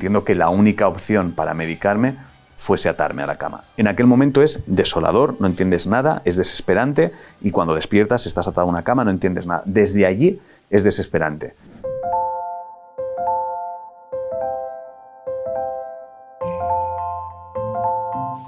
entiendo que la única opción para medicarme fuese atarme a la cama. En aquel momento es desolador, no entiendes nada, es desesperante y cuando despiertas estás atado a una cama, no entiendes nada. Desde allí es desesperante.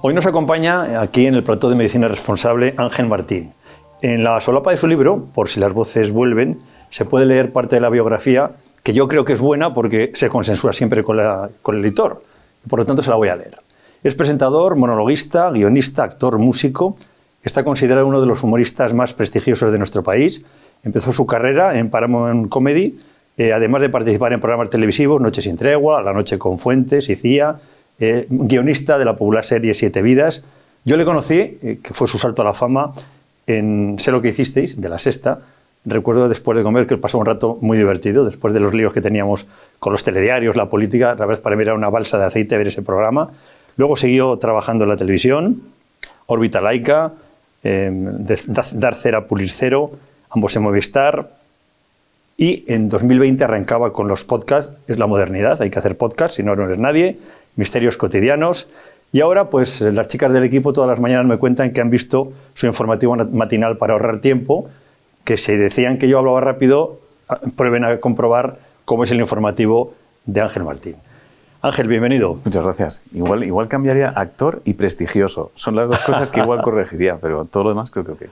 Hoy nos acompaña aquí en el plató de medicina responsable Ángel Martín. En la solapa de su libro, Por si las voces vuelven, se puede leer parte de la biografía que yo creo que es buena porque se consensúa siempre con, el editor. Por lo tanto, se la voy a leer. Es presentador, monologuista, guionista, actor, músico. Está considerado uno de los humoristas más prestigiosos de nuestro país. Empezó su carrera en Paramount Comedy, eh, además de participar en programas televisivos Noche sin tregua, La noche con Fuentes y Cía, eh, guionista de la popular serie Siete Vidas. Yo le conocí, eh, que fue su salto a la fama, en Sé lo que hicisteis, de la sexta. Recuerdo después de comer que pasó un rato muy divertido, después de los líos que teníamos con los telediarios, la política. La verdad, para mí era una balsa de aceite ver ese programa. Luego siguió trabajando en la televisión, Órbita Laica, eh, Dar Cera Pulir Cero, ambos en Movistar. Y en 2020 arrancaba con los podcasts, es la modernidad, hay que hacer podcasts, si no, no eres nadie, misterios cotidianos. Y ahora, pues las chicas del equipo todas las mañanas me cuentan que han visto su informativo matinal para ahorrar tiempo, que si decían que yo hablaba rápido, ah, prueben a comprobar cómo es el informativo de Ángel Martín. Ángel, bienvenido. Muchas gracias. Igual, igual cambiaría actor y prestigioso. Son las dos cosas que igual corregiría, pero todo lo demás creo que ok.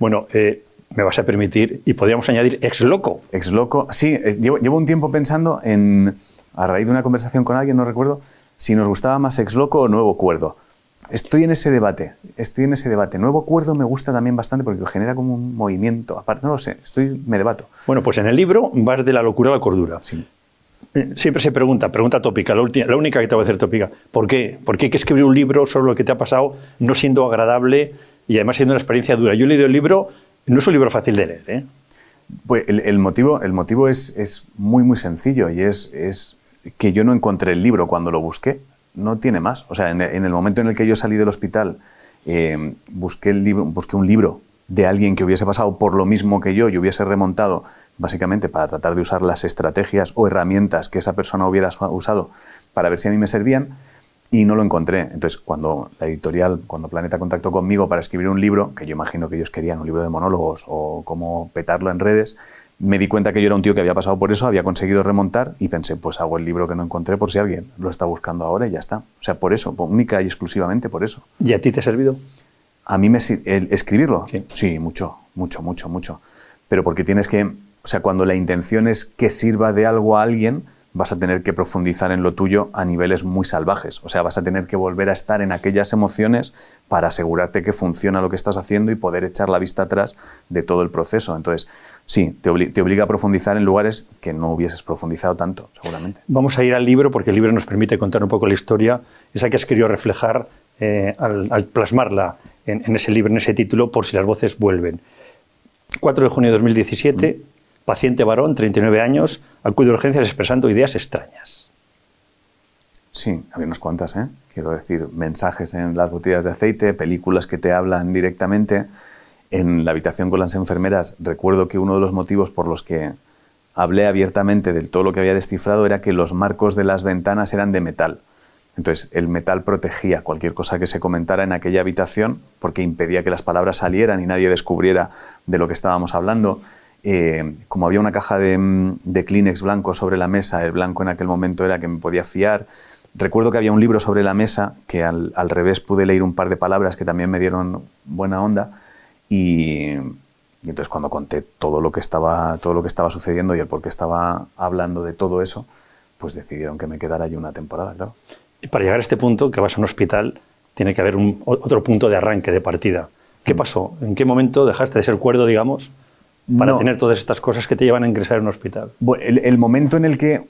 Bueno, eh, me vas a permitir, y podríamos añadir ex loco. Ex loco, sí, eh, llevo, llevo, un tiempo pensando en, a raíz de una conversación con alguien, no recuerdo, si nos gustaba más ex loco o nuevo cuerdo. Estoy en ese debate, estoy en ese debate. Nuevo cuerdo me gusta también bastante porque genera como un movimiento. Aparte, no lo sé, estoy, me debato. Bueno, pues en el libro vas de la locura a la cordura. Sí. Siempre se pregunta, pregunta tópica, la, última, la única que te voy a hacer tópica, ¿por qué? ¿Por qué hay que escribir un libro sobre lo que te ha pasado no siendo agradable y además siendo una experiencia dura? Yo he leído el libro, no es un libro fácil de leer. ¿eh? Pues el, el, motivo, el motivo es, es, muy, muy sencillo y es, es, que yo no encontré el libro cuando lo busqué. No tiene más. O sea, en, el momento en el que yo salí del hospital, eh, busqué, el libro, busqué un libro de alguien que hubiese pasado por lo mismo que yo y hubiese remontado básicamente para tratar de usar las estrategias o herramientas que esa persona hubiera usado para ver si a mí me servían y no lo encontré. Entonces, cuando la editorial, cuando Planeta contactó conmigo para escribir un libro, que yo imagino que ellos querían un libro de monólogos o cómo petarlo en redes, me di cuenta que yo era un tío que había pasado por eso, había conseguido remontar y pensé, pues hago el libro que no encontré por si alguien lo está buscando ahora y ya está. O sea, por eso, única y exclusivamente por eso. ¿Y a ti te ha servido? A mí me el, escribirlo. Sí. sí, mucho, mucho, mucho, mucho. Pero porque tienes que o sea, cuando la intención es que sirva de algo a alguien, vas a tener que profundizar en lo tuyo a niveles muy salvajes. O sea, vas a tener que volver a estar en aquellas emociones para asegurarte que funciona lo que estás haciendo y poder echar la vista atrás de todo el proceso. Entonces, sí, te, obli te obliga a profundizar en lugares que no hubieses profundizado tanto, seguramente. Vamos a ir al libro porque el libro nos permite contar un poco la historia, esa que has querido reflejar eh, al, al, plasmarla en, en, ese libro, en ese título, por si las voces vuelven. 4 de junio de 2017. Mm paciente varón, 39 años, acude a urgencias expresando ideas extrañas. Sí, había unas cuantas, ¿eh? Quiero decir, mensajes en las botellas de aceite, películas que te hablan directamente. En la habitación con las enfermeras, recuerdo que uno de los motivos por los que hablé abiertamente de todo lo que había descifrado era que los marcos de las ventanas eran de metal. Entonces, el metal protegía cualquier cosa que se comentara en aquella habitación porque impedía que las palabras salieran y nadie descubriera de lo que estábamos hablando. Eh, como había una caja de, de, Kleenex blanco sobre la mesa, el blanco en aquel momento era que me podía fiar. Recuerdo que había un libro sobre la mesa que al, al revés pude leer un par de palabras que también me dieron buena onda y, y, entonces cuando conté todo lo que estaba todo lo que estaba sucediendo y el por qué estaba hablando de todo eso, pues decidieron que me quedara allí una temporada, claro. Y para llegar a este punto, que vas a un hospital, tiene que haber un, otro punto de arranque, de partida. ¿Qué mm. pasó? ¿En qué momento dejaste de ser cuerdo, digamos, para no. tener todas estas cosas que te llevan a ingresar en un hospital? El, el, momento en el que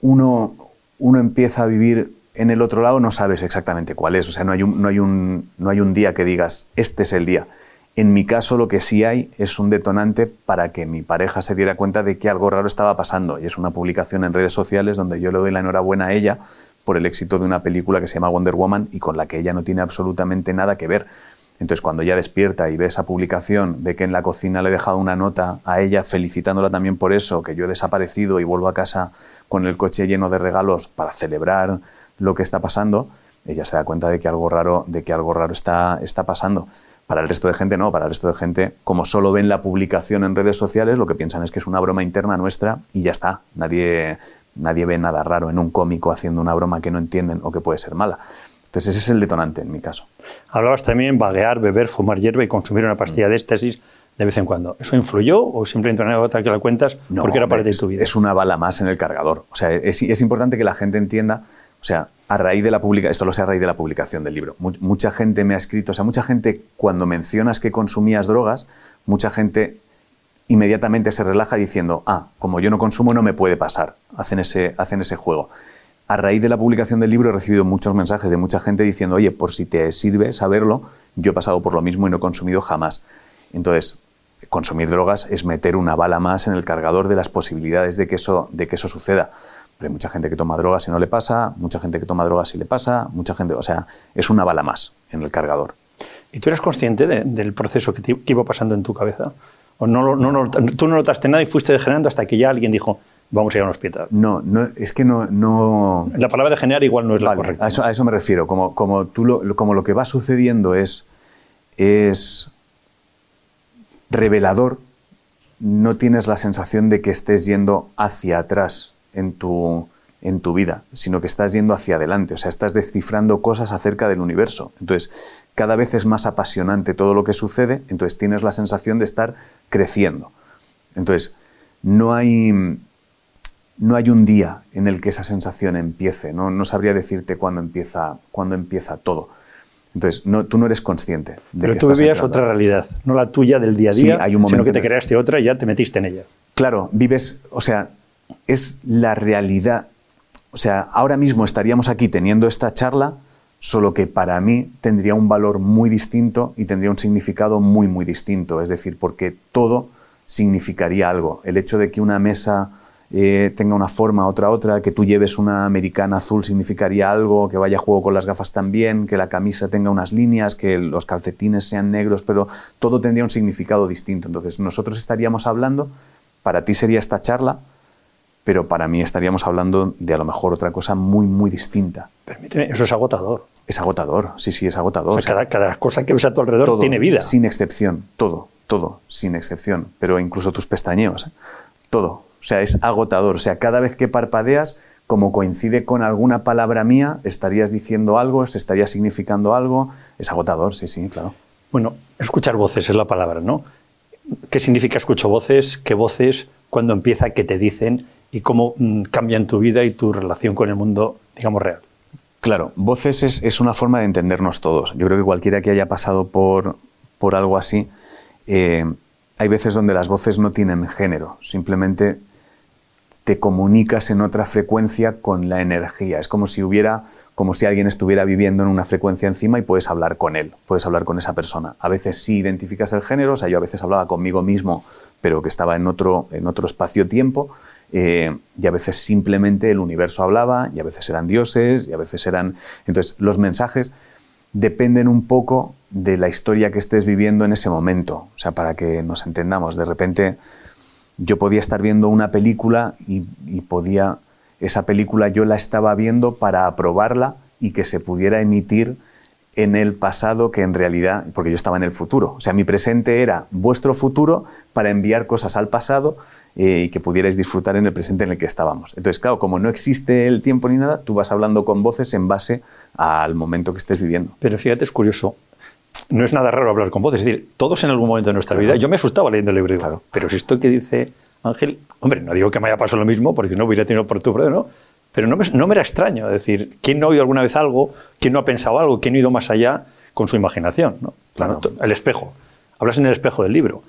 uno, uno empieza a vivir en el otro lado no sabes exactamente cuál es. O sea, no hay, un, no, hay un, no hay un día que digas, este es el día. En mi caso lo que sí hay es un detonante para que mi pareja se diera cuenta de que algo raro estaba pasando. Y es una publicación en redes sociales donde yo le doy la enhorabuena a ella por el éxito de una película que se llama Wonder Woman y con la que ella no tiene absolutamente nada que ver. Entonces, cuando ella despierta y ve esa publicación, ve que en la cocina le he dejado una nota a ella felicitándola también por eso, que yo he desaparecido y vuelvo a casa con el coche lleno de regalos para celebrar lo que está pasando, ella se da cuenta de que algo raro, de que algo raro está, está pasando. Para el resto de gente no, para el resto de gente, como solo ven la publicación en redes sociales, lo que piensan es que es una broma interna nuestra y ya está. Nadie, nadie ve nada raro en un cómico haciendo una broma que no entienden o que puede ser mala. Entonces ese es el detonante en mi caso. Hablabas también vaguear, beber, fumar hierba y consumir una pastilla de éxtasis de vez en cuando. ¿Eso influyó o simplemente una anécdota que la cuentas porque era parte de tu vida? Es una bala más en el cargador. O sea, es, es importante que la gente entienda, o sea, a raíz de la publicación, esto lo sé a raíz de la publicación del libro, mucha gente me ha escrito, o sea, mucha gente cuando mencionas que consumías drogas, mucha gente inmediatamente se relaja diciendo, ah, como yo no consumo no me puede pasar, hacen ese, hacen ese juego a raíz de la publicación del libro he recibido muchos mensajes de mucha gente diciendo, oye, por si te sirve saberlo, yo he pasado por lo mismo y no he consumido jamás. Entonces, consumir drogas es meter una bala más en el cargador de las posibilidades de que eso, de que eso suceda. Pero hay mucha gente que toma drogas y no le pasa, mucha gente que toma drogas y le pasa, mucha gente, o sea, es una bala más en el cargador. ¿Y tú eres consciente del proceso que, iba pasando en tu cabeza? ¿O no, no, tú no notaste nada y fuiste degenerando hasta que ya alguien dijo, vamos a ir a un hospital. No, no es que no, no... La palabra generar igual no es la correcta. A eso, a eso, me refiero. Como, como, tú lo, como lo que va sucediendo es, es revelador, no tienes la sensación de que estés yendo hacia atrás en tu, en tu vida, sino que estás yendo hacia adelante. O sea, estás descifrando cosas acerca del universo. Entonces, cada vez es más apasionante todo lo que sucede, entonces tienes la sensación de estar creciendo. Entonces, no hay no hay un día en el que esa sensación empiece, no, no sabría decirte cuándo empieza, cuándo empieza todo. Entonces, no, tú no eres consciente de Pero tú vivías otra realidad, no la tuya del día a día, hay un sino que te creaste otra y ya te metiste en ella. Claro, vives, o sea, es la realidad. O sea, ahora mismo estaríamos aquí teniendo esta charla, solo que para mí tendría un valor muy distinto y tendría un significado muy, muy distinto. Es decir, porque todo significaría algo. El hecho de que una mesa eh, tenga una forma, otra, otra, que tú lleves una americana azul significaría algo, que vaya a juego con las gafas también, que la camisa tenga unas líneas, que los calcetines sean negros, pero todo tendría un significado distinto. Entonces, nosotros estaríamos hablando, para ti sería esta charla, pero para mí estaríamos hablando de a lo mejor otra cosa muy, muy distinta. Permíteme, eso es agotador. Es agotador, sí, sí, es agotador. cada, cosa que ves a tu alrededor tiene vida. Sin excepción, todo, todo, sin excepción. Pero incluso tus pestañeos, ¿eh? todo. O sea, es agotador. O sea, cada vez que parpadeas, como coincide con alguna palabra mía, estarías diciendo algo, se estaría significando algo. Es agotador, sí, sí, claro. Bueno, escuchar voces es la palabra, ¿no? ¿Qué significa escucho voces? ¿Qué voces? ¿Cuándo empieza? ¿Qué te dicen? ¿Y cómo mm, cambian tu vida y tu relación con el mundo, digamos, real? Claro, voces es, una forma de entendernos todos. Yo creo que cualquiera que haya pasado por, por algo así, eh, hay veces donde las voces no tienen género, simplemente te comunicas en otra frecuencia con la energía. Es como si hubiera, como si alguien estuviera viviendo en una frecuencia encima y puedes hablar con él, puedes hablar con esa persona. A veces sí identificas el género, o sea, yo a veces hablaba conmigo mismo, pero que estaba en otro, en otro espacio-tiempo, eh, y a veces simplemente el universo hablaba, y a veces eran dioses, y a veces eran... Entonces, los mensajes dependen un poco de la historia que estés viviendo en ese momento, o sea, para que nos entendamos. De repente yo podía estar viendo una película y, podía, esa película yo la estaba viendo para aprobarla y que se pudiera emitir en el pasado que en realidad, porque yo estaba en el futuro. O sea, mi presente era vuestro futuro para enviar cosas al pasado eh, y que pudierais disfrutar en el presente en el que estábamos. Entonces, claro, como no existe el tiempo ni nada, tú vas hablando con voces en base al momento que estés viviendo. Pero fíjate, es curioso no es nada raro hablar con voces. Es decir, todos en algún momento de nuestra vida. Yo me asustaba leyendo el libro. Claro. Pero si esto que dice Ángel, hombre, no digo que me haya pasado lo mismo porque no hubiera tenido oportunidad, ¿no? Pero no me, no me era extraño. Decir, ¿quién no ha oído alguna vez algo? ¿Quién no ha pensado algo? ¿Quién no ha ido más allá con su imaginación? ¿no? Claro. El espejo. Hablas en el espejo del libro.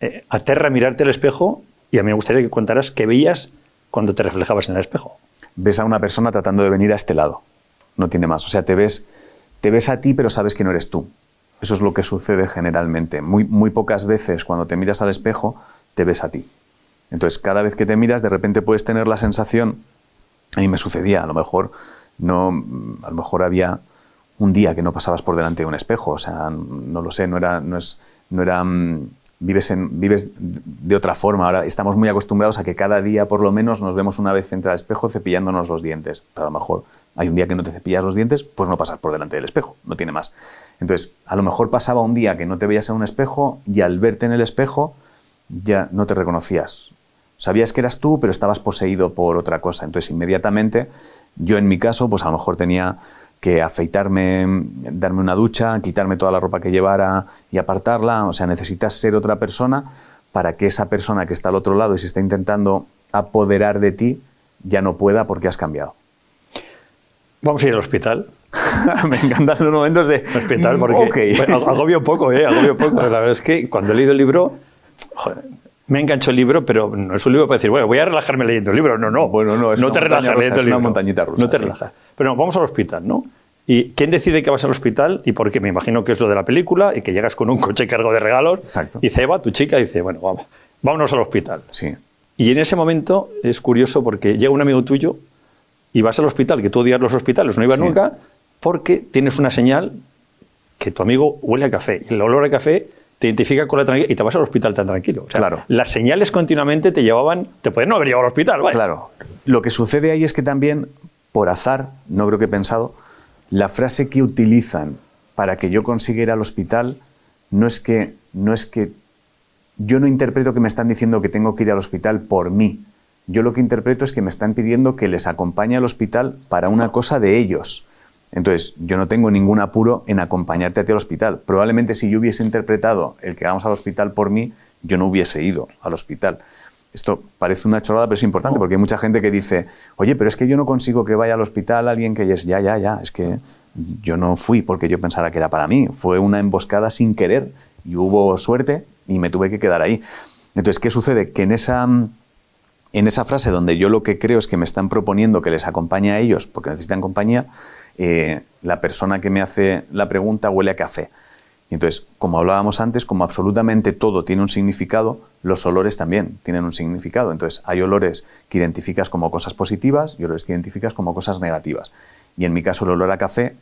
Eh, aterra mirarte al espejo y a mí me gustaría que contaras qué veías cuando te reflejabas en el espejo. Ves a una persona tratando de venir a este lado. No tiene más. O sea, te ves, te ves a ti, pero sabes que no eres tú. Eso es lo que sucede generalmente. Muy, muy pocas veces cuando te miras al espejo te ves a ti. Entonces, cada vez que te miras, de repente puedes tener la sensación, a mí me sucedía, a lo mejor no, a lo mejor había un día que no pasabas por delante de un espejo, o sea, no lo sé, no era, no es, no era, mm, vives, en, vives de otra forma. Ahora estamos muy acostumbrados a que cada día por lo menos nos vemos una vez frente al espejo cepillándonos los dientes. Pero a lo mejor hay un día que no te cepillas los dientes, pues no pasas por delante del espejo, no tiene más. Entonces, a lo mejor pasaba un día que no te veías en un espejo y al verte en el espejo ya no te reconocías. Sabías que eras tú, pero estabas poseído por otra cosa. Entonces, inmediatamente, yo en mi caso, pues a lo mejor tenía que afeitarme, darme una ducha, quitarme toda la ropa que llevara y apartarla. O sea, necesitas ser otra persona para que esa persona que está al otro lado y se está intentando apoderar de ti ya no pueda porque has cambiado. Vamos a ir al hospital. Me encantan los momentos de hospital porque agobio poco, ¿eh? Agobio poco. La verdad es que cuando he leído el libro, me enganchó el libro, pero no es un libro para decir, bueno, voy a relajarme leyendo el libro. No, no. Bueno, no, no te relajas leyendo el libro. una montañita rusa. No te relajas. Pero vamos al hospital, ¿no? ¿Y quién decide que vas al hospital? Y porque me imagino que es lo de la película y que llegas con un coche cargo de regalos. Exacto. Y Eva, tu chica, dice, bueno, vamos, vámonos al hospital. Sí. Y en ese momento es curioso porque llega un amigo tuyo y vas al hospital, que tú odias los hospitales, no ibas nunca, porque tienes una señal que tu amigo huele a café. Y el olor a café te identifica con la tranquilidad y te vas al hospital tan tranquilo. claro. Las señales continuamente te llevaban, te pueden no haber llevado al hospital. Claro. Lo que sucede ahí es que también, por azar, no creo que he pensado, la frase que utilizan para que yo consiga ir al hospital no es que, no es que yo no interpreto que me están diciendo que tengo que ir al hospital por mí. Yo lo que interpreto es que me están pidiendo que les acompañe al hospital para una cosa de ellos. Entonces, yo no tengo ningún apuro en acompañarte a ti al hospital. Probablemente si yo hubiese interpretado el que vamos al hospital por mí, yo no hubiese ido al hospital. Esto parece una chorrada, pero es importante porque hay mucha gente que dice, oye, pero es que yo no consigo que vaya al hospital alguien que es, ya, ya, ya, es que yo no fui porque yo pensara que era para mí. Fue una emboscada sin querer y hubo suerte y me tuve que quedar ahí. Entonces, ¿qué sucede? Que en esa, en esa frase donde yo lo que creo es que me están proponiendo que les acompañe a ellos porque necesitan compañía, eh, la persona que me hace la pregunta huele a café. Y entonces, como hablábamos antes, como absolutamente todo tiene un significado, los olores también tienen un significado. Entonces, hay olores que identificas como cosas positivas y olores que identificas como cosas negativas. Y en mi caso, el olor a café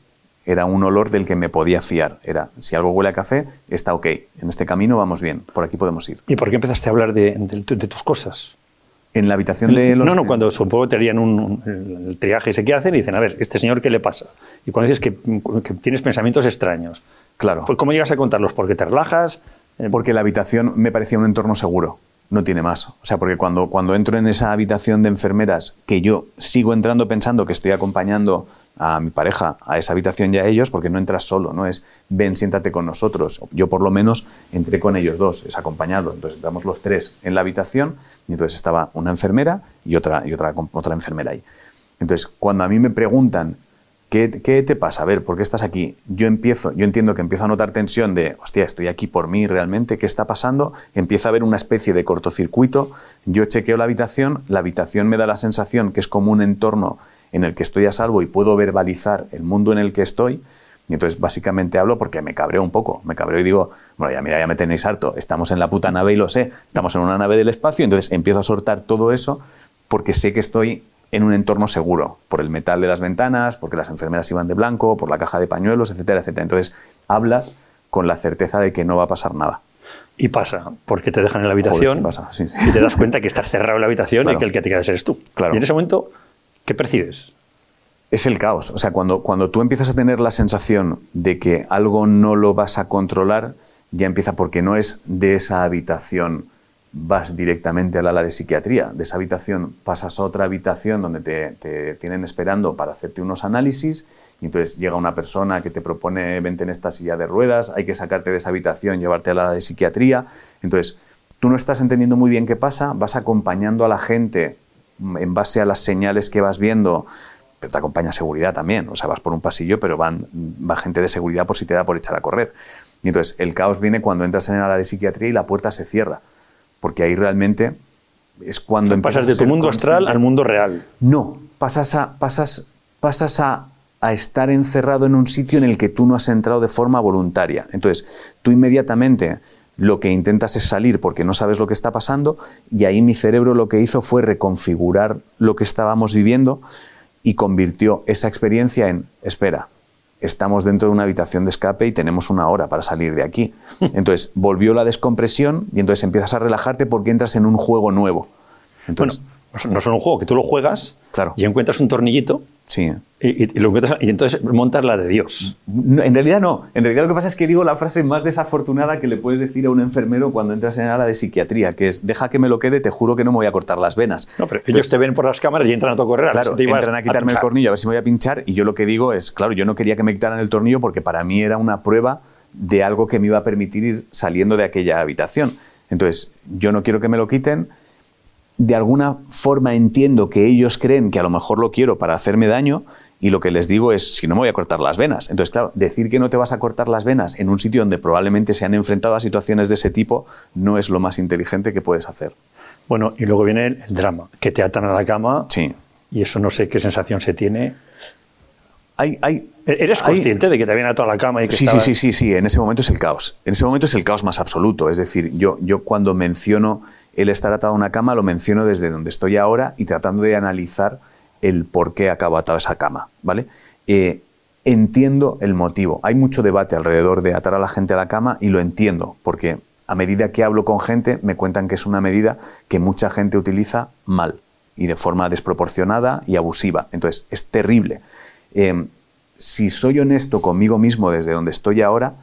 era un olor del que me podía fiar. Era, si algo huele a café, está ok. En este camino vamos bien, por aquí podemos ir. ¿Y por qué empezaste a hablar de tus cosas? En la habitación de los... No, no, cuando supongo te harían un, el triaje y sé qué hacen y dicen, a ver, este señor, ¿qué le pasa? Y cuando dices que, tienes pensamientos extraños. Claro. Pues ¿Cómo llegas a contarlos? ¿Porque te relajas? Eh, porque la habitación me parecía un entorno seguro. No tiene más. O sea, porque cuando, cuando entro en esa habitación de enfermeras, que yo sigo entrando pensando que estoy acompañando a mi pareja a esa habitación y a ellos, porque no entras solo, no es ven, siéntate con nosotros. Yo por lo menos entré con ellos dos, es acompañado. Entonces entramos los tres en la habitación y entonces estaba una enfermera y otra, y otra, otra enfermera ahí. Entonces, cuando a mí me preguntan, ¿qué, ¿qué, te pasa? A ver, ¿por qué estás aquí? Yo empiezo, yo entiendo que empiezo a notar tensión de, hostia, estoy aquí por mí realmente, ¿qué está pasando? Empieza a haber una especie de cortocircuito, yo chequeo la habitación, la habitación me da la sensación que es como un entorno en el que estoy a salvo y puedo verbalizar el mundo en el que estoy. Y entonces básicamente hablo porque me cabreo un poco, me cabreo y digo, bueno, ya mira, ya me tenéis harto, estamos en la puta nave y lo sé, estamos en una nave del espacio, entonces empiezo a soltar todo eso porque sé que estoy en un entorno seguro, por el metal de las ventanas, porque las enfermeras iban de blanco, por la caja de pañuelos, etcétera, etcétera. Entonces hablas con la certeza de que no va a pasar nada. Y pasa, porque te dejan en la habitación y te das cuenta que estás cerrado en la habitación y que el que te quedas eres tú. Claro. Y en ese momento ¿Qué percibes? Es el caos. O sea, cuando, cuando tú empiezas a tener la sensación de que algo no lo vas a controlar, ya empieza porque no es de esa habitación vas directamente al ala de psiquiatría. De esa habitación pasas a otra habitación donde te, tienen esperando para hacerte unos análisis y entonces llega una persona que te propone vente en esta silla de ruedas, hay que sacarte de esa habitación, llevarte al ala de psiquiatría. Entonces, tú no estás entendiendo muy bien qué pasa, vas acompañando a la gente en base a las señales que vas viendo, pero te acompaña seguridad también. O sea, vas por un pasillo, pero van, va gente de seguridad por si te da por echar a correr. Y entonces el caos viene cuando entras en la de psiquiatría y la puerta se cierra. Porque ahí realmente es cuando Pasas de tu mundo astral al mundo real. No, pasas a, pasas, pasas a, a estar encerrado en un sitio en el que tú no has entrado de forma voluntaria. Entonces, tú inmediatamente lo que intentas es salir porque no sabes lo que está pasando y ahí mi cerebro lo que hizo fue reconfigurar lo que estábamos viviendo y convirtió esa experiencia en, espera, estamos dentro de una habitación de escape y tenemos una hora para salir de aquí. Entonces, volvió la descompresión y entonces empiezas a relajarte porque entras en un juego nuevo. Entonces, bueno, no es un juego que tú lo juegas Claro. y encuentras un tornillito sí. y, y- y lo encuentras, y entonces montas la de Dios. En realidad no. En realidad lo que pasa es que digo la frase más desafortunada que le puedes decir a un enfermero cuando entras en la de psiquiatría, que es, deja que me lo quede, te juro que no me voy a cortar las venas. No, pero ellos te ven por las cámaras y entran a tu correr. Claro, si te entran a quitarme el tornillo a ver si me voy a pinchar y yo lo que digo es, claro, yo no quería que me quitaran el tornillo porque para mí era una prueba de algo que me iba a permitir ir saliendo de aquella habitación. Entonces, yo no quiero que me lo quiten. De alguna forma entiendo que ellos creen que a lo mejor lo quiero para hacerme daño y lo que les digo es, si no me voy a cortar las venas. Entonces, claro, decir que no te vas a cortar las venas en un sitio donde probablemente se han enfrentado a situaciones de ese tipo no es lo más inteligente que puedes hacer. Bueno, y luego viene el, drama, que te atan a la cama Sí. y eso no sé qué sensación se tiene. Hay, hay, ¿Eres hay- consciente de que te habían atado a la cama y que Sí, sí, sí, sí, sí, en ese momento es el caos. En ese momento es el caos más absoluto. Es decir, yo, yo cuando menciono el estar atado a una cama, lo menciono desde donde estoy ahora y tratando de analizar el por qué acabo atado a esa cama, ¿vale? Eh, entiendo el motivo. Hay mucho debate alrededor de atar a la gente a la cama y lo entiendo, porque a medida que hablo con gente me cuentan que es una medida que mucha gente utiliza mal y de forma desproporcionada y abusiva. Entonces, es terrible. Eh, si soy honesto conmigo mismo desde donde estoy ahora,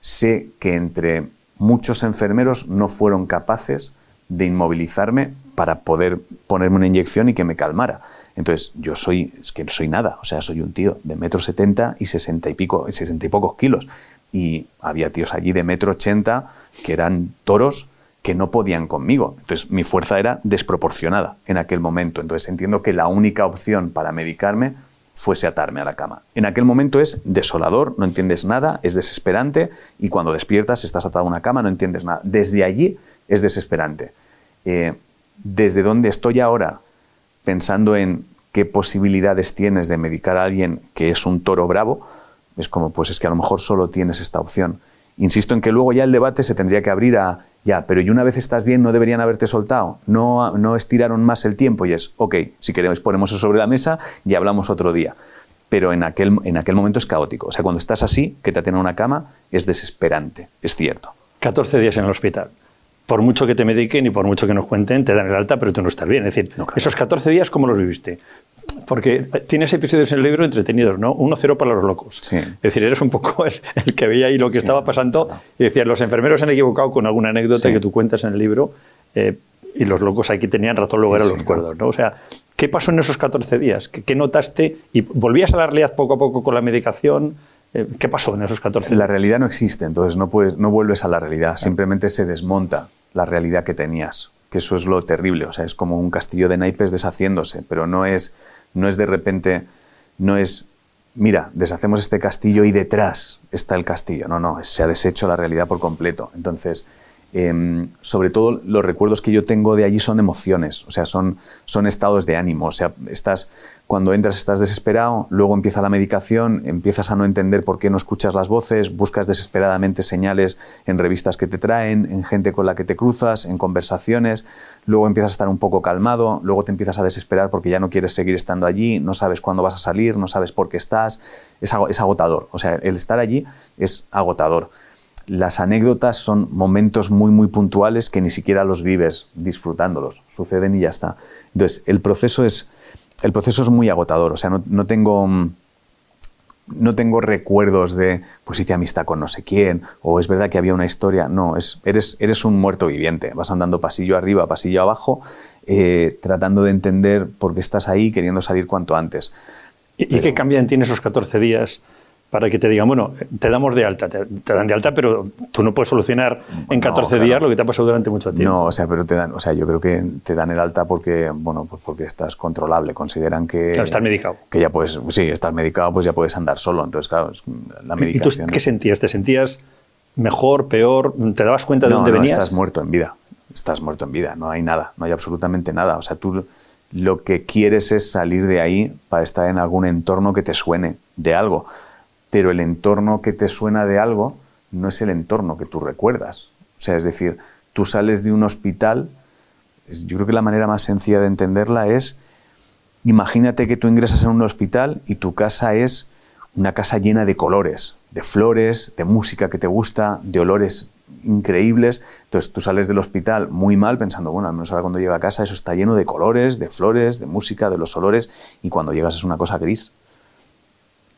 sé que entre muchos enfermeros no fueron capaces de inmovilizarme para poder ponerme una inyección y que me calmara. Entonces, yo soy, es que no soy nada, o sea, soy un tío de metro setenta y sesenta y pico, sesenta y pocos kilos. Y había tíos allí de metro ochenta que eran toros que no podían conmigo. Entonces, mi fuerza era desproporcionada en aquel momento. Entonces, entiendo que la única opción para medicarme fuese atarme a la cama. En aquel momento es desolador, no entiendes nada, es desesperante y cuando despiertas estás atado a una cama, no entiendes nada. Desde allí es desesperante. Eh, desde donde estoy ahora pensando en qué posibilidades tienes de medicar a alguien que es un toro bravo, es como, pues es que a lo mejor solo tienes esta opción. Insisto en que luego ya el debate se tendría que abrir a, ya, pero y una vez estás bien, no deberían haberte soltado, no, no estiraron más el tiempo y es, ok, si queremos ponemos eso sobre la mesa y hablamos otro día. Pero en aquel, en aquel momento es caótico. O sea, cuando estás así, que te atienden a una cama, es desesperante, es cierto. 14 días en el hospital. Por mucho que te mediquen y por mucho que nos cuenten, te dan el alta, pero tú no estás bien. Es decir, No, claro. esos 14 días, ¿cómo los viviste? Porque tienes episodios en el libro entretenidos, ¿no? Uno cero para los locos. Sí. Es decir, eres un poco el, el que veía ahí lo que estaba pasando y decías, los enfermeros se han equivocado con alguna anécdota Sí. que tú cuentas en el libro eh, y los locos aquí tenían razón, luego Sí, eran sí, los claro. cuerdos, ¿no? O sea, ¿qué pasó en esos 14 días? ¿Qué, qué notaste? ¿Y volvías a la realidad poco a poco con la medicación? Eh, ¿Qué pasó en esos 14 días? La realidad no existe, entonces no, puedes, no vuelves a la realidad, simplemente se desmonta la realidad que tenías, que eso es lo terrible, o sea, es como un castillo de naipes deshaciéndose, pero no es, no es de repente, no es, mira, deshacemos este castillo y detrás está el castillo, no, no, se ha deshecho la realidad por completo. Entonces, em, sobre todo los recuerdos que yo tengo de allí son emociones, o sea, son, son estados de ánimo, o sea, estás, cuando entras estás desesperado, luego empieza la medicación, empiezas a no entender por qué no escuchas las voces, buscas desesperadamente señales en revistas que te traen, en gente con la que te cruzas, en conversaciones, luego empiezas a estar un poco calmado, luego te empiezas a desesperar porque ya no quieres seguir estando allí, no sabes cuándo vas a salir, no sabes por qué estás, es, ago- es agotador, o sea, el estar allí es agotador. Las anécdotas son momentos muy, muy puntuales que ni siquiera los vives disfrutándolos, suceden y ya está. Entonces, el proceso es, el proceso es muy agotador, o sea, no, no tengo... mm, no tengo recuerdos de, pues hice amistad con no sé quién, o es verdad que había una historia. No, es, eres, eres un muerto viviente. Vas andando pasillo arriba, pasillo abajo, eh, tratando de entender por qué estás ahí, queriendo salir cuanto antes. ¿Y, y qué cambia en ti en esos 14 días para que te digan, bueno, te damos de alta, te, te dan de alta, pero tú no puedes solucionar en No, 14 claro. días lo que te ha pasado durante mucho tiempo? No, o sea, pero te dan, o sea, yo creo que te dan el alta porque, bueno, pues porque estás controlable. Consideran que. Claro, estás medicado. Que ya puedes, sí, estás medicado, pues ya puedes andar solo. Entonces, claro, la ¿Y tú medicación. qué sentías? ¿Te sentías mejor, peor? ¿Te dabas cuenta de no, dónde no, venías? estás muerto en vida. Estás muerto en vida. No hay nada, no hay absolutamente nada. O sea, tú lo que quieres es salir de ahí para estar en algún entorno que te suene de algo. Pero el entorno que te suena de algo no es el entorno que tú recuerdas. O sea, es decir, tú sales de un hospital. Yo creo que la manera más sencilla de entenderla es, imagínate que tú ingresas en un hospital y tu casa es una casa llena de colores, de flores, de música que te gusta, de olores increíbles. Entonces tú sales del hospital muy mal pensando, bueno, al menos ahora cuando llego a casa eso está lleno de colores, de flores, de música, de los olores, y cuando llegas es una cosa gris.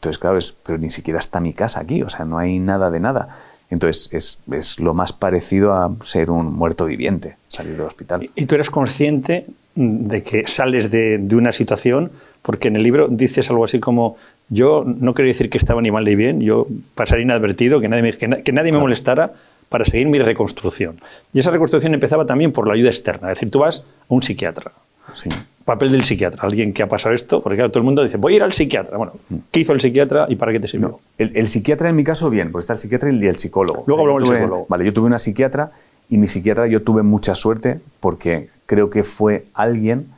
Entonces, claro, es, pero ni siquiera está mi casa aquí, o sea, no hay nada de nada. Entonces, es, es lo más parecido a ser un muerto viviente, salir del hospital. ¿Y tú eres consciente de que sales de, de una situación? Porque en el libro dices algo así como, yo no quiero decir que estaba ni mal ni bien, yo pasaría inadvertido, que nadie me, que, que nadie me molestara para seguir mi reconstrucción. Y esa reconstrucción empezaba también por la ayuda externa, es decir, tú vas a un psiquiatra. Sí. Papel del psiquiatra, alguien que ha pasado esto, porque claro, todo el mundo dice, voy a ir al psiquiatra. Bueno, ¿qué hizo el psiquiatra y para qué te sirvió? No, el, el, psiquiatra en mi caso, bien, pues está el psiquiatra y el psicólogo. Luego hablamos del psicólogo. Vale, yo tuve una psiquiatra y mi psiquiatra yo tuve mucha suerte porque creo que fue alguien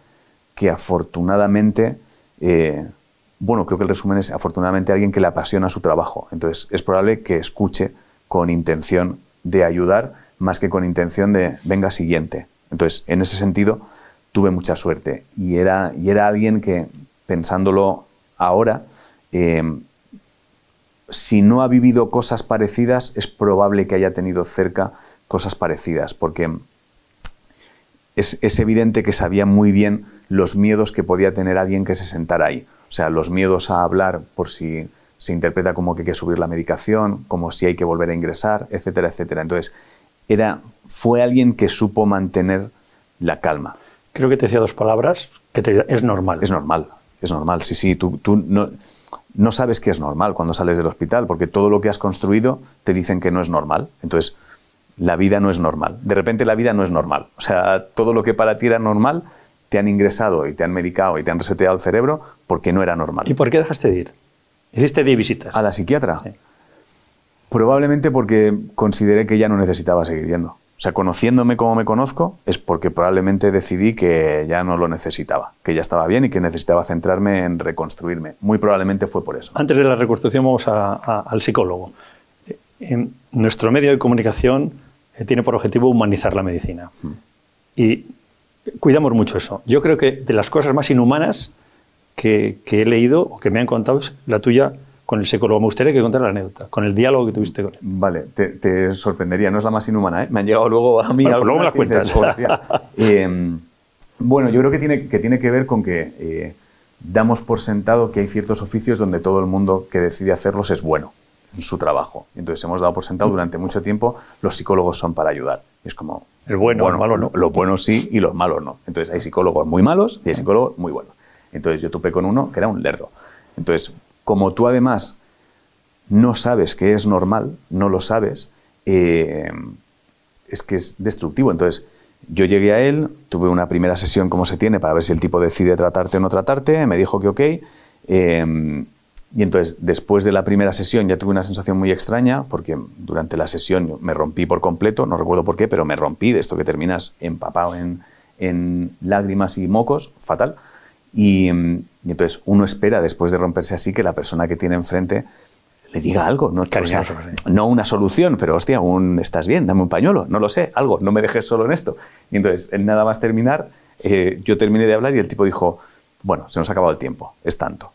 que afortunadamente, eh, bueno, creo que el resumen es afortunadamente alguien que le apasiona su trabajo. Entonces es probable que escuche con intención de ayudar más que con intención de venga siguiente. Entonces, en ese sentido, tuve mucha suerte y era, y era alguien que, pensándolo ahora, eh, si no ha vivido cosas parecidas, es probable que haya tenido cerca cosas parecidas, porque es, es, evidente que sabía muy bien los miedos que podía tener alguien que se sentara ahí. O sea, los miedos a hablar por si se interpreta como que hay que subir la medicación, como si hay que volver a ingresar, etcétera, etcétera. Entonces, era, fue alguien que supo mantener la calma. Creo que te decía dos palabras, que te, es normal. Es normal, es normal, sí, sí. Tú, tú no, no, sabes que es normal cuando sales del hospital, porque todo lo que has construido te dicen que no es normal. Entonces, la vida no es normal. De repente la vida no es normal. O sea, todo lo que para ti era normal, te han ingresado y te han medicado y te han reseteado el cerebro porque no era normal. ¿Y por qué dejaste de ir? ¿Hiciste de visitas? ¿A la psiquiatra? Sí. Probablemente porque consideré que ya no necesitaba seguir yendo. O sea, conociéndome como me conozco, es porque probablemente decidí que ya no lo necesitaba, que ya estaba bien y que necesitaba centrarme en reconstruirme. Muy probablemente fue por eso. Antes de la reconstrucción vamos a, a, al psicólogo. En nuestro medio de comunicación eh, tiene por objetivo humanizar la medicina. Hmm. Y cuidamos mucho eso. Yo creo que de las cosas más inhumanas que, que he leído o que me han contado es la tuya con el psicólogo. Me gustaría que contara la anécdota, con el diálogo que tuviste con él. Vale, te, te sorprendería, no es la más inhumana, ¿eh? Me han llegado luego a mí... Bueno, pues luego me las cuentas. eh, bueno, yo creo que tiene que, tiene que ver con que eh, damos por sentado que hay ciertos oficios donde todo el mundo que decide hacerlos es bueno en su trabajo. Entonces hemos dado por sentado durante mucho tiempo los psicólogos son para ayudar. Es como... El bueno, bueno el malo no. Los buenos sí y los malos no. Entonces hay psicólogos muy malos y hay psicólogos muy buenos. Entonces yo topé con uno que era un lerdo. Entonces, como tú además no sabes que es normal, no lo sabes, eh, es que es destructivo. Entonces, yo llegué a él, tuve una primera sesión como se tiene para ver si el tipo decide tratarte o no tratarte, me dijo que ok. Eh, y entonces, después de la primera sesión ya tuve una sensación muy extraña, porque durante la sesión me rompí por completo, no recuerdo por qué, pero me rompí de esto que terminas empapado en, en lágrimas y mocos, fatal. Y, y, entonces uno espera, después de romperse así, que la persona que tiene enfrente le diga algo. No, o sea, no una solución, pero hostia, un, ¿estás bien? Dame un pañuelo, no lo sé, algo, no me dejes solo en esto. Y entonces, en nada más terminar, eh, yo terminé de hablar y el tipo dijo, bueno, se nos ha acabado el tiempo, es tanto.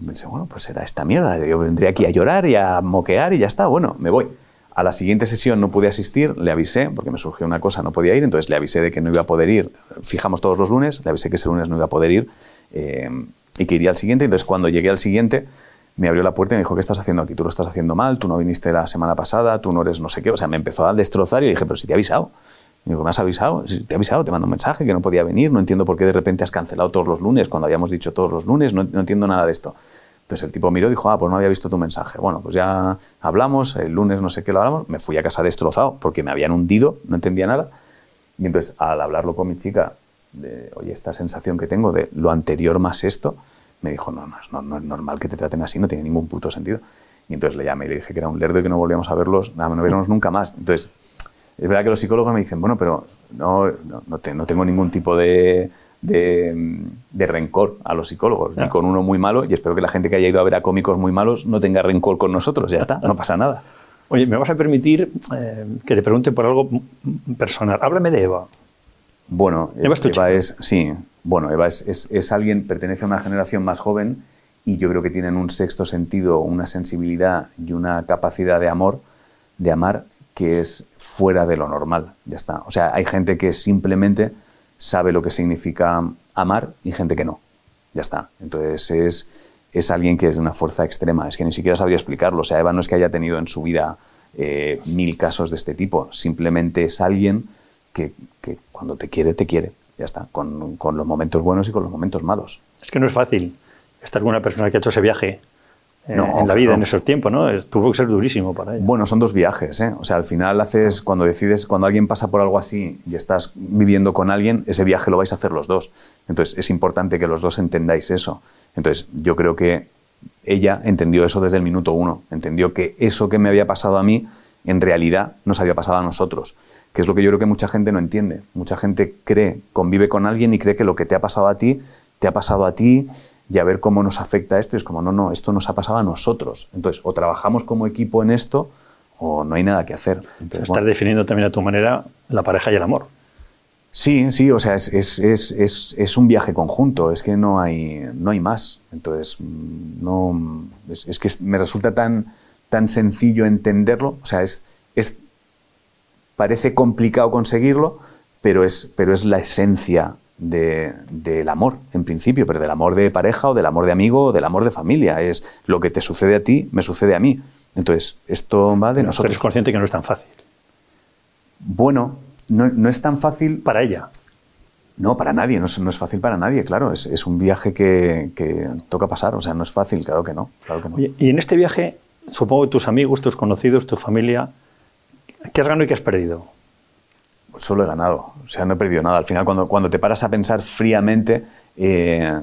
Y pensé, bueno, pues será esta mierda, yo vendré aquí a llorar y a moquear y ya está, bueno, me voy. A la siguiente sesión no pude asistir, le avisé, porque me surgió una cosa, no podía ir, entonces le avisé de que no iba a poder ir. Fijamos todos los lunes, le avisé que ese lunes no iba a poder ir eh, y que iría al siguiente. Entonces, cuando llegué al siguiente, me abrió la puerta y me dijo, ¿qué estás haciendo aquí? Tú lo estás haciendo mal, tú no viniste la semana pasada, tú no eres no sé qué. O sea, me empezó a destrozar y dije, pero si te he avisado. Y digo, ¿me has avisado? Te he avisado, te mando un mensaje que no podía venir, no entiendo por qué de repente has cancelado todos los lunes cuando habíamos dicho todos los lunes, no, no entiendo nada de esto. Entonces el tipo miró y dijo, ah, pues no había visto tu mensaje. Bueno, pues ya hablamos, el lunes no sé qué lo hablamos, me fui a casa destrozado porque me habían hundido, no entendía nada. Y entonces al hablarlo con mi chica, de, oye, esta sensación que tengo de lo anterior más esto, me dijo, no, no, no, no es normal que te traten así, no tiene ningún puto sentido. Y entonces le llamé y le dije que era un lerdo y que no volvíamos a verlos, nada, no veremos nunca más. Entonces, es verdad que los psicólogos me dicen, bueno, pero no, no, no, te, no tengo ningún tipo de, de, de, rencor a los psicólogos, ni con uno muy malo, y espero que la gente que haya ido a ver a cómicos muy malos no tenga rencor con nosotros, ya está, no pasa nada. Oye, me vas a permitir eh, que te pregunte por algo personal. Háblame de Eva. Bueno, Eva es, Eva es sí, bueno, Eva es, es, es, alguien, pertenece a una generación más joven y yo creo que tienen un sexto sentido, una sensibilidad y una capacidad de amor, de amar, que es fuera de lo normal. Ya está. O sea, hay gente que simplemente sabe lo que significa amar y gente que no. Ya está. Entonces es, es alguien que es de una fuerza extrema. Es que ni siquiera sabría explicarlo. O sea, Eva no es que haya tenido en su vida eh, mil casos de este tipo. Simplemente es alguien que, que, cuando te quiere, te quiere. Ya está. Con, con los momentos buenos y con los momentos malos. Es que no es fácil estar con una persona que ha hecho ese viaje eh, en la vida, en esos tiempos, ¿no? Tuvo que ser durísimo para ella. Bueno, son dos viajes, ¿eh? O sea, al final haces, cuando decides, cuando alguien pasa por algo así y estás viviendo con alguien, ese viaje lo vais a hacer los dos. Entonces, es importante que los dos entendáis eso. Entonces, yo creo que ella entendió eso desde el minuto uno. Entendió que eso que me había pasado a mí, en realidad, nos había pasado a nosotros. Que es lo que yo creo que mucha gente no entiende. Mucha gente cree, convive con alguien y cree que lo que te ha pasado a ti, te ha pasado a ti y a ver cómo nos afecta esto. Y es como, no, no, esto nos ha pasado a nosotros. Entonces, o trabajamos como equipo en esto o no hay nada que hacer. Entonces, Estás definiendo también a tu manera la pareja y el amor. Sí, sí, o sea, es, es, es, es, un viaje conjunto, es que no hay, no hay más. Entonces, no, es, que me resulta tan, tan sencillo entenderlo, o sea, es, es, parece complicado conseguirlo, pero es, pero es la esencia de, del amor, en principio, pero del amor de pareja o del amor de amigo o del amor de familia. Es lo que te sucede a ti, me sucede a mí. Entonces, esto va de pero nosotros. Pero eres consciente que no es tan fácil. Bueno, no, no, es tan fácil. Para ella. No, para nadie, no es, no es fácil para nadie, claro. Es, es un viaje que, que, toca pasar, o sea, no es fácil, claro que no. Claro que no. Oye, y en este viaje, supongo que tus amigos, tus conocidos, tu familia, ¿qué has ganado y qué has perdido? solo he ganado, o sea, no he perdido nada. Al final, cuando, cuando te paras a pensar fríamente, eh,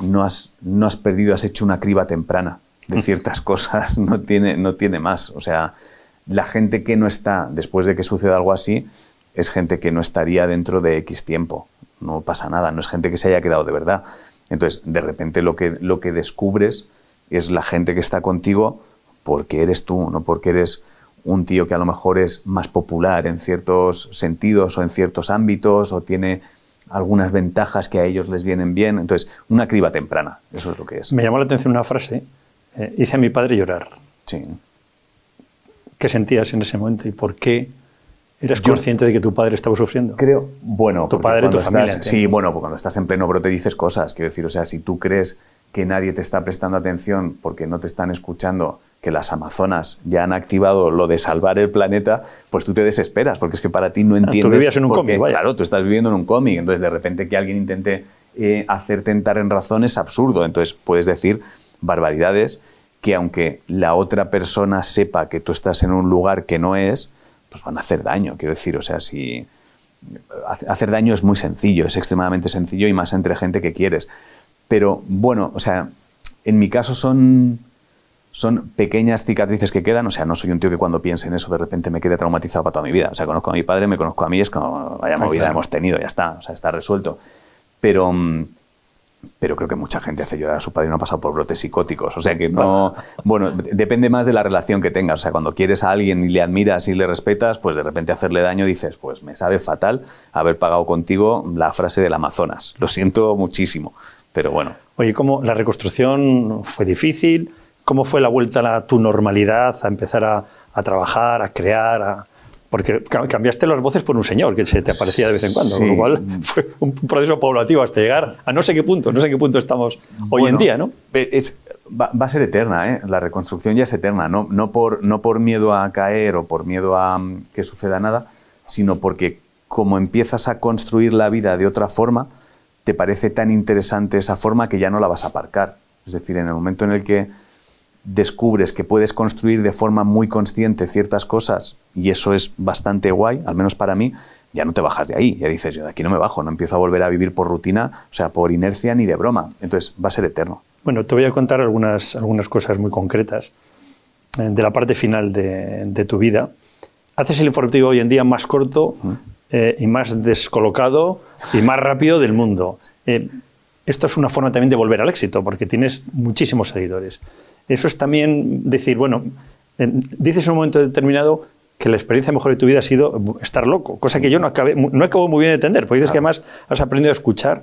no, has, no has perdido, has hecho una criba temprana de ciertas cosas, no tiene, no tiene más. O sea, la gente que no está, después de que suceda algo así, es gente que no estaría dentro de X tiempo. No pasa nada, no es gente que se haya quedado de verdad. Entonces, de repente lo que, lo que descubres es la gente que está contigo porque eres tú, no porque eres un tío que a lo mejor es más popular en ciertos sentidos o en ciertos ámbitos o tiene algunas ventajas que a ellos les vienen bien. Entonces, una criba temprana, eso es lo que es. Me llamó la atención una frase, eh, hice a mi padre llorar. Sí. ¿Qué sentías en ese momento y por qué eras Yo consciente de que tu padre estaba sufriendo? Creo, bueno, tu padre tu estás, familia. Sí, bueno, cuando estás en pleno brote dices cosas, quiero decir, o sea, si tú crees que nadie te está prestando atención porque no te están escuchando, que las Amazonas ya han activado lo de salvar el planeta, pues tú te desesperas, porque es que para ti no entiendes. Ah, tú vivías en un cómic, vaya. Claro, tú estás viviendo en un cómic, entonces de repente que alguien intente eh, hacerte entrar en razón es absurdo. Entonces puedes decir barbaridades que aunque la otra persona sepa que tú estás en un lugar que no es, pues van a hacer daño. Quiero decir, o sea, si hacer daño es muy sencillo, es extremadamente sencillo y más entre gente que quieres. Pero bueno, o sea, en mi caso son, son pequeñas cicatrices que quedan. O sea, no soy un tío que cuando piense en eso de repente me quede traumatizado para toda mi vida. O sea, conozco a mi padre, me conozco a mí, es como, vaya movida claro. hemos tenido, ya está, o sea, está resuelto. Pero, pero creo que mucha gente hace llorar a su padre y no ha pasado por brotes psicóticos. O sea que no. Bueno, depende más de la relación que tengas. O sea, cuando quieres a alguien y le admiras y le respetas, pues de repente hacerle daño dices, pues me sabe fatal haber pagado contigo la frase del Amazonas. Lo siento muchísimo. Pero bueno. Oye, ¿cómo la reconstrucción fue difícil? ¿Cómo fue la vuelta a tu normalidad, a empezar a, a trabajar, a crear? A... Porque cambiaste las voces por un señor que se te aparecía de vez en cuando, Sí. con lo cual fue un proceso paulatativo hasta llegar a no sé qué punto, no sé qué punto estamos hoy en día, ¿no? Es, va, va, a ser eterna, ¿eh? la reconstrucción ya es eterna, no, no, por, no por miedo a caer o por miedo a um, que suceda nada, sino porque como empiezas a construir la vida de otra forma, te parece tan interesante esa forma que ya no la vas a aparcar. Es decir, en el momento en el que descubres que puedes construir de forma muy consciente ciertas cosas y eso es bastante guay, al menos para mí, ya no te bajas de ahí, ya dices, yo de aquí no me bajo, no empiezo a volver a vivir por rutina, o sea, por inercia ni de broma. Entonces va a ser eterno. Bueno, te voy a contar algunas, algunas cosas muy concretas eh, de la parte final de, de, tu vida. Haces el informativo hoy en día más corto. Eh, y más descolocado y más rápido del mundo. Eh, esto es una forma también de volver al éxito, porque tienes muchísimos seguidores. Eso es también decir, bueno, dices en un momento determinado que la experiencia mejor de tu vida ha sido estar loco, cosa que yo no acabé, no acabo muy bien de entender, porque dices claro. que además has aprendido a escuchar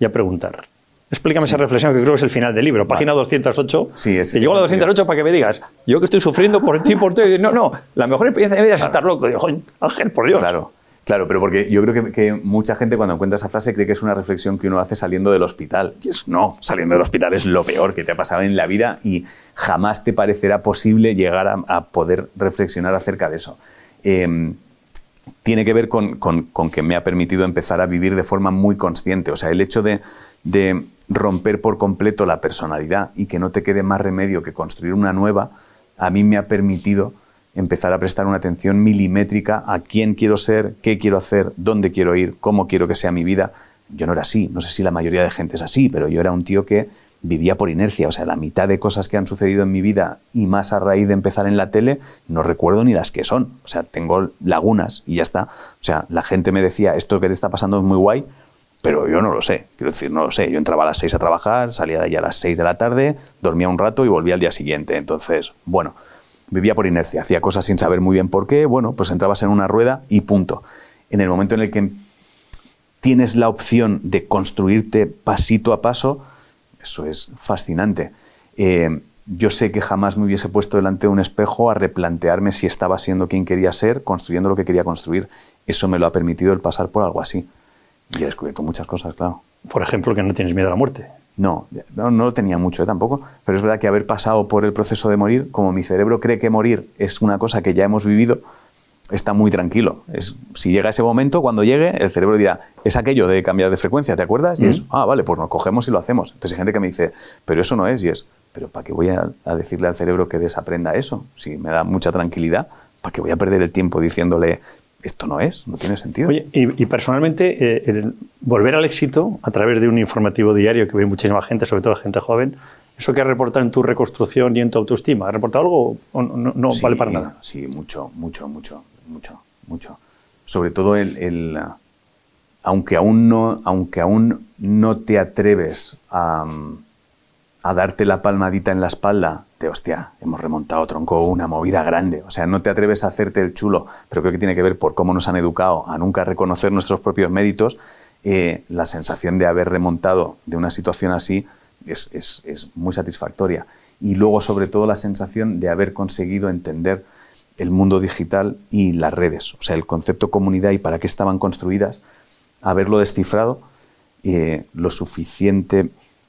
y a preguntar. Explícame esa reflexión que creo que es el final del libro, página 208. Sí, es- Te llego a la es 208 para que me digas, yo que estoy sufriendo por ti, por ti. No, no, la mejor experiencia de mi vida es estar loco. Digo, "Joder, Ángel, por Dios. Claro, claro, pero porque yo creo que, mucha gente cuando encuentra esa frase cree que es una reflexión que uno hace saliendo del hospital. Y es no, saliendo del hospital es lo peor que te ha pasado en la vida y jamás te parecerá posible llegar a, poder reflexionar acerca de eso. Eh, tiene que ver con, con- con que me ha permitido empezar a vivir de forma muy consciente. O sea, el hecho de, de romper por completo la personalidad y que no te quede más remedio que construir una nueva, a mí me ha permitido empezar a prestar una atención milimétrica a quién quiero ser, qué quiero hacer, dónde quiero ir, cómo quiero que sea mi vida. Yo no era así, no sé si la mayoría de gente es así, pero yo era un tío que vivía por inercia, o sea, la mitad de cosas que han sucedido en mi vida y más a raíz de empezar en la tele, no recuerdo ni las que son, o sea, tengo lagunas y ya está. O sea, la gente me decía, esto que te está pasando es muy guay, pero yo no lo sé, quiero decir, no lo sé. Yo entraba a las 6 a trabajar, salía de allí a las 6 de la tarde, dormía un rato y volvía al día siguiente. Entonces, bueno, vivía por inercia, hacía cosas sin saber muy bien por qué, bueno, pues entrabas en una rueda y punto. En el momento en el que tienes la opción de construirte pasito a paso, eso es fascinante. Eh, yo sé que jamás me hubiese puesto delante de un espejo a replantearme si estaba siendo quien quería ser, construyendo lo que quería construir. Eso me lo ha permitido el pasar por algo así. Y he descubierto muchas cosas, claro. Por ejemplo, que no tienes miedo a la muerte. No, no, no lo tenía mucho ¿eh? tampoco, pero es verdad que haber pasado por el proceso de morir, como mi cerebro cree que morir es una cosa que ya hemos vivido, está muy tranquilo. Es, si llega ese momento, cuando llegue, el cerebro dirá, es aquello de cambiar de frecuencia, ¿te acuerdas? Y es, ah, vale, pues nos cogemos y lo hacemos. Entonces hay gente que me dice, pero eso no es, y es, pero ¿para qué voy a, a decirle al cerebro que desaprenda eso? Si me da mucha tranquilidad, ¿para qué voy a perder el tiempo diciéndole, esto no es, no tiene sentido? Oye, y, y personalmente, eh, el volver al éxito a través de un informativo diario que ve muchísima gente, sobre todo gente joven, ¿eso que ha reportado en tu reconstrucción y en tu autoestima? ¿Ha reportado algo o no, no- no Sí, vale para nada? Sí, mucho, mucho, mucho, mucho, mucho. Sobre todo el, el, aunque aún no, aunque aún no te atreves a, a darte la palmadita en la espalda de hostia, hemos remontado tronco una movida grande. O sea, no te atreves a hacerte el chulo, pero creo que tiene que ver por cómo nos han educado a nunca reconocer nuestros propios méritos. eh, la sensación de haber remontado de una situación así es, es- es muy satisfactoria. Y luego, sobre todo, la sensación de haber conseguido entender el mundo digital y las redes. O sea, el concepto comunidad y para qué estaban construidas, haberlo descifrado eh, lo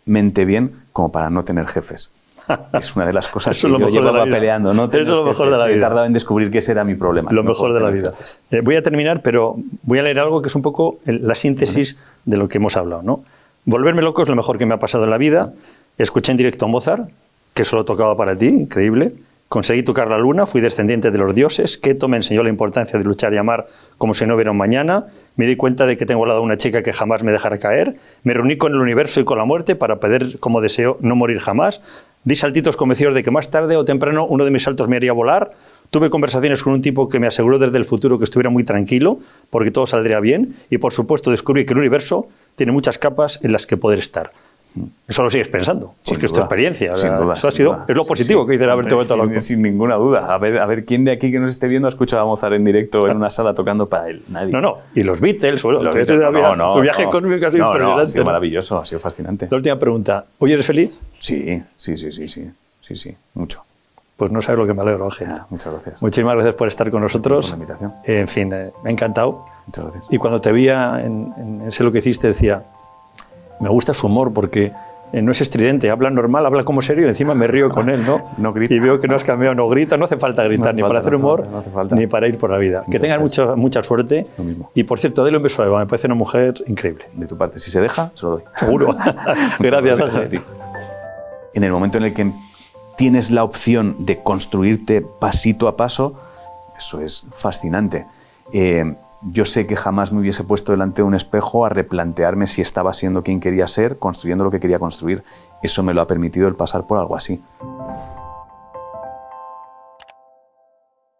suficientemente bien como para no tener jefes. Es una de las cosas que yo llevaba peleando. No Eso es lo mejor de la He vida. tardado en descubrir que ese era mi problema. Lo no mejor de la vida. Eh, voy a terminar, pero voy a leer algo que es un poco la síntesis de lo que hemos hablado. ¿no? Volverme loco es lo mejor que me ha pasado en la vida. Escuché en directo a Mozart, que solo tocaba para ti, increíble. Conseguí tocar la luna, fui descendiente de los dioses. Keto me enseñó la importancia de luchar y amar como si no hubiera un mañana. Me di cuenta de que tengo al lado una chica que jamás me dejará caer. Me reuní con el universo y con la muerte para pedir como deseo no morir jamás. Di saltitos convencidos de que más tarde o temprano uno de mis saltos me haría volar. Tuve conversaciones con un tipo que me aseguró desde el futuro que estuviera muy tranquilo, porque todo saldría bien. Y por supuesto descubrí que el universo tiene muchas capas en las que poder estar. Eso lo sigues pensando, Sin porque es tu experiencia. Sin duda. Eso ha sido, duda. es lo positivo Sí, que dice haberte vuelto loco. sin ninguna duda. A ver, a ver, ¿quién de aquí que nos esté viendo ha escuchado a Mozart en directo en una sala tocando para él? Nadie. No, no. Y los Beatles, bueno, Los tu- Beatles, tu- no, no, tu viaje no. cósmico ha sido impresionante. ha sido maravilloso, ha sido fascinante. La última pregunta. ¿Hoy eres feliz? Sí, sí, sí, sí, sí, sí, sí, mucho. Pues no sabes lo que me alegro, Ángel. Ah, muchas gracias. Muchísimas gracias por estar con nosotros. Por la invitación. Eh, en fin, eh, me ha encantado. Muchas gracias. Y cuando te veía en, en ese lo que hiciste, decía, me gusta su humor porque eh, no es estridente, habla normal, habla como serio y encima me río con él, ¿no? No grita. Y veo que no has cambiado, no grita, no hace falta gritar, hace ni para falta, hacer no humor, falta, no ni para ir por la vida. que Muchas tengas gracias. mucha, mucha suerte. Lo mismo. Y por cierto, dale un beso a Eva, me parece una mujer increíble. De tu parte, si se deja, se lo doy. Seguro. Muchas Gracias, a ti. En el momento en el que tienes la opción de construirte pasito a paso, eso es fascinante. Eh, yo sé que jamás me hubiese puesto delante de un espejo a replantearme si estaba siendo quien quería ser, construyendo lo que quería construir. Eso me lo ha permitido el pasar por algo así.